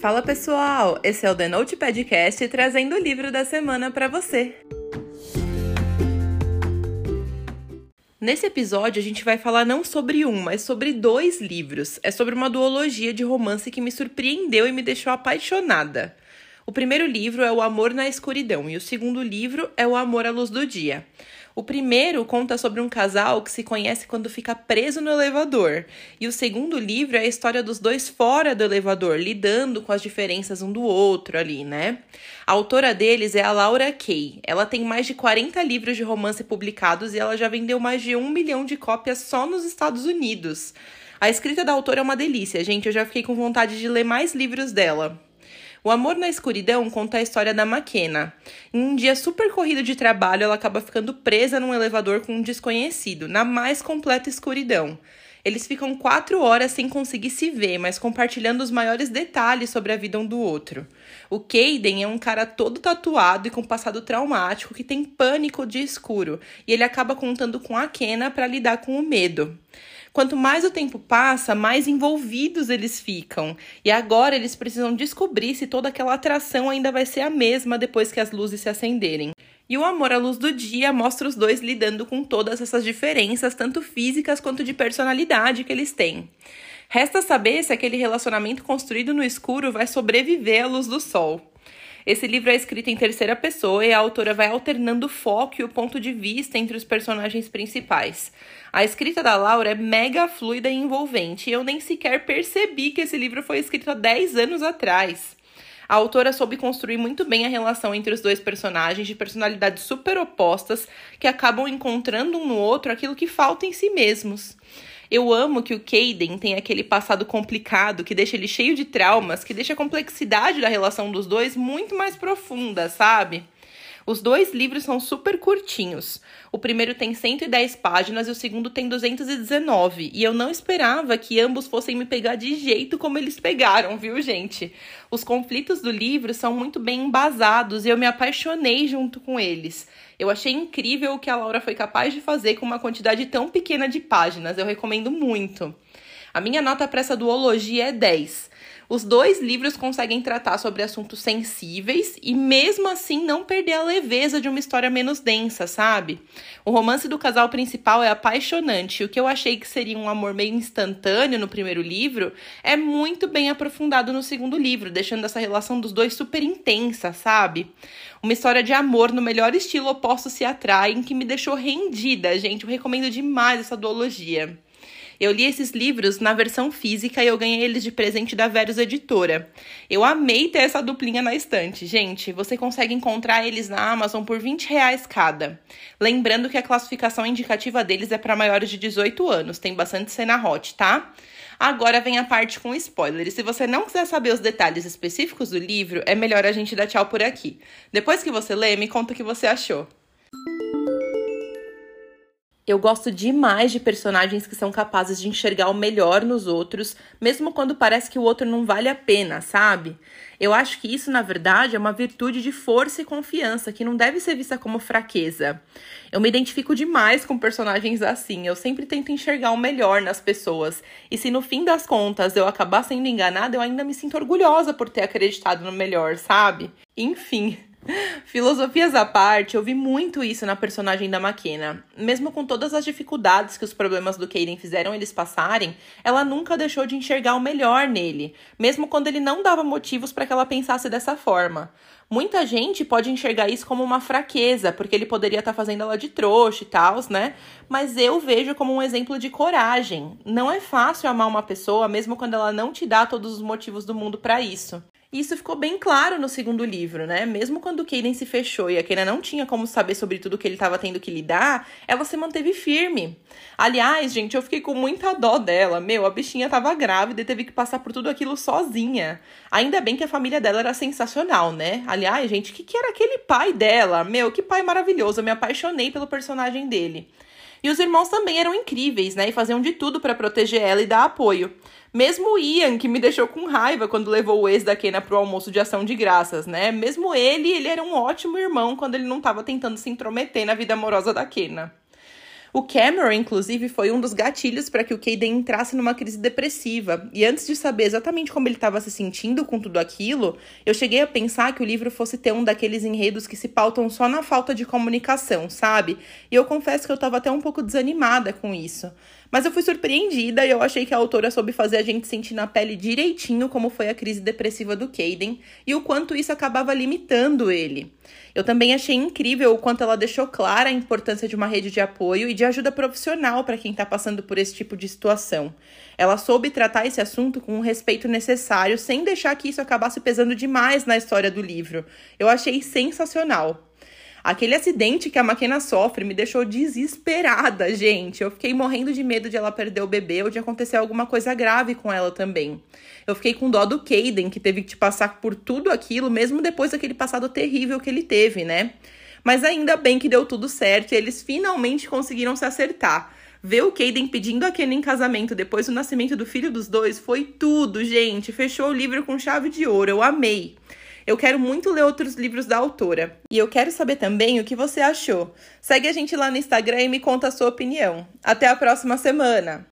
Fala pessoal, esse é o The Note Podcast trazendo o livro da semana para você. Nesse episódio a gente vai falar não sobre um, mas sobre dois livros. É sobre uma duologia de romance que me surpreendeu e me deixou apaixonada. O primeiro livro é O Amor na Escuridão e o segundo livro é O Amor à Luz do Dia. O primeiro conta sobre um casal que se conhece quando fica preso no elevador, e o segundo livro é a história dos dois fora do elevador, lidando com as diferenças um do outro ali, né? A autora deles é a Laura Kay. Ela tem mais de 40 livros de romance publicados e ela já vendeu mais de um milhão de cópias só nos Estados Unidos. A escrita da autora é uma delícia, gente. Eu já fiquei com vontade de ler mais livros dela. O Amor na Escuridão conta a história da Maquena. Em um dia super corrido de trabalho, ela acaba ficando presa num elevador com um desconhecido, na mais completa escuridão. Eles ficam quatro horas sem conseguir se ver, mas compartilhando os maiores detalhes sobre a vida um do outro. O Caden é um cara todo tatuado e com passado traumático que tem pânico de escuro, e ele acaba contando com a Kena para lidar com o medo. Quanto mais o tempo passa, mais envolvidos eles ficam. E agora eles precisam descobrir se toda aquela atração ainda vai ser a mesma depois que as luzes se acenderem. E o Amor à Luz do Dia mostra os dois lidando com todas essas diferenças, tanto físicas quanto de personalidade que eles têm. Resta saber se aquele relacionamento construído no escuro vai sobreviver à luz do sol. Esse livro é escrito em terceira pessoa e a autora vai alternando o foco e o ponto de vista entre os personagens principais. A escrita da Laura é mega fluida e envolvente, e eu nem sequer percebi que esse livro foi escrito há 10 anos atrás. A autora soube construir muito bem a relação entre os dois personagens de personalidades super opostas que acabam encontrando um no outro aquilo que falta em si mesmos. Eu amo que o Caden tem aquele passado complicado que deixa ele cheio de traumas, que deixa a complexidade da relação dos dois muito mais profunda, sabe? Os dois livros são super curtinhos. O primeiro tem 110 páginas e o segundo tem 219. E eu não esperava que ambos fossem me pegar de jeito como eles pegaram, viu, gente? Os conflitos do livro são muito bem embasados e eu me apaixonei junto com eles. Eu achei incrível o que a Laura foi capaz de fazer com uma quantidade tão pequena de páginas. Eu recomendo muito. A minha nota para essa duologia é 10. Os dois livros conseguem tratar sobre assuntos sensíveis e, mesmo assim, não perder a leveza de uma história menos densa, sabe? O romance do casal principal é apaixonante. O que eu achei que seria um amor meio instantâneo no primeiro livro é muito bem aprofundado no segundo livro, deixando essa relação dos dois super intensa, sabe? Uma história de amor no melhor estilo opostos se atraem que me deixou rendida, gente. Eu recomendo demais essa duologia. Eu li esses livros na versão física e eu ganhei eles de presente da Verus Editora. Eu amei ter essa duplinha na estante. Gente, você consegue encontrar eles na Amazon por 20 reais cada. Lembrando que a classificação indicativa deles é para maiores de 18 anos. Tem bastante cena hot, tá? Agora vem a parte com spoiler. E se você não quiser saber os detalhes específicos do livro, é melhor a gente dar tchau por aqui. Depois que você lê, me conta o que você achou. Eu gosto demais de personagens que são capazes de enxergar o melhor nos outros, mesmo quando parece que o outro não vale a pena, sabe? Eu acho que isso, na verdade, é uma virtude de força e confiança que não deve ser vista como fraqueza. Eu me identifico demais com personagens assim. Eu sempre tento enxergar o melhor nas pessoas. E se no fim das contas eu acabar sendo enganada, eu ainda me sinto orgulhosa por ter acreditado no melhor, sabe? Enfim. Filosofias à parte, eu vi muito isso na personagem da Maquena. Mesmo com todas as dificuldades que os problemas do Kaden fizeram eles passarem, ela nunca deixou de enxergar o melhor nele, mesmo quando ele não dava motivos para que ela pensasse dessa forma. Muita gente pode enxergar isso como uma fraqueza, porque ele poderia estar tá fazendo ela de trouxa e tal, né? Mas eu vejo como um exemplo de coragem. Não é fácil amar uma pessoa, mesmo quando ela não te dá todos os motivos do mundo para isso. E isso ficou bem claro no segundo livro, né? Mesmo quando Kaden se fechou e a Kena não tinha como saber sobre tudo que ele estava tendo que lidar, ela se manteve firme. Aliás, gente, eu fiquei com muita dó dela. Meu, a bichinha estava grávida e teve que passar por tudo aquilo sozinha. Ainda bem que a família dela era sensacional, né? Aliás, gente, o que, que era aquele pai dela? Meu, que pai maravilhoso. Eu me apaixonei pelo personagem dele. E os irmãos também eram incríveis, né? E faziam de tudo para proteger ela e dar apoio. Mesmo o Ian, que me deixou com raiva quando levou o ex da Kena pro almoço de ação de graças, né? Mesmo ele, ele era um ótimo irmão quando ele não estava tentando se intrometer na vida amorosa da Kena. O Cameron, inclusive, foi um dos gatilhos para que o Caden entrasse numa crise depressiva. E antes de saber exatamente como ele estava se sentindo com tudo aquilo, eu cheguei a pensar que o livro fosse ter um daqueles enredos que se pautam só na falta de comunicação, sabe? E eu confesso que eu estava até um pouco desanimada com isso. Mas eu fui surpreendida e eu achei que a autora soube fazer a gente sentir na pele direitinho como foi a crise depressiva do Caden e o quanto isso acabava limitando ele. Eu também achei incrível o quanto ela deixou clara a importância de uma rede de apoio e de ajuda profissional para quem está passando por esse tipo de situação. Ela soube tratar esse assunto com o respeito necessário, sem deixar que isso acabasse pesando demais na história do livro. Eu achei sensacional. Aquele acidente que a máquina sofre me deixou desesperada, gente. Eu fiquei morrendo de medo de ela perder o bebê ou de acontecer alguma coisa grave com ela também. Eu fiquei com dó do Caden, que teve que passar por tudo aquilo, mesmo depois daquele passado terrível que ele teve, né? Mas ainda bem que deu tudo certo e eles finalmente conseguiram se acertar. Ver o Caden pedindo a Kenny em casamento depois do nascimento do filho dos dois foi tudo, gente. Fechou o livro com chave de ouro. Eu amei. Eu quero muito ler outros livros da autora. E eu quero saber também o que você achou. Segue a gente lá no Instagram e me conta a sua opinião. Até a próxima semana!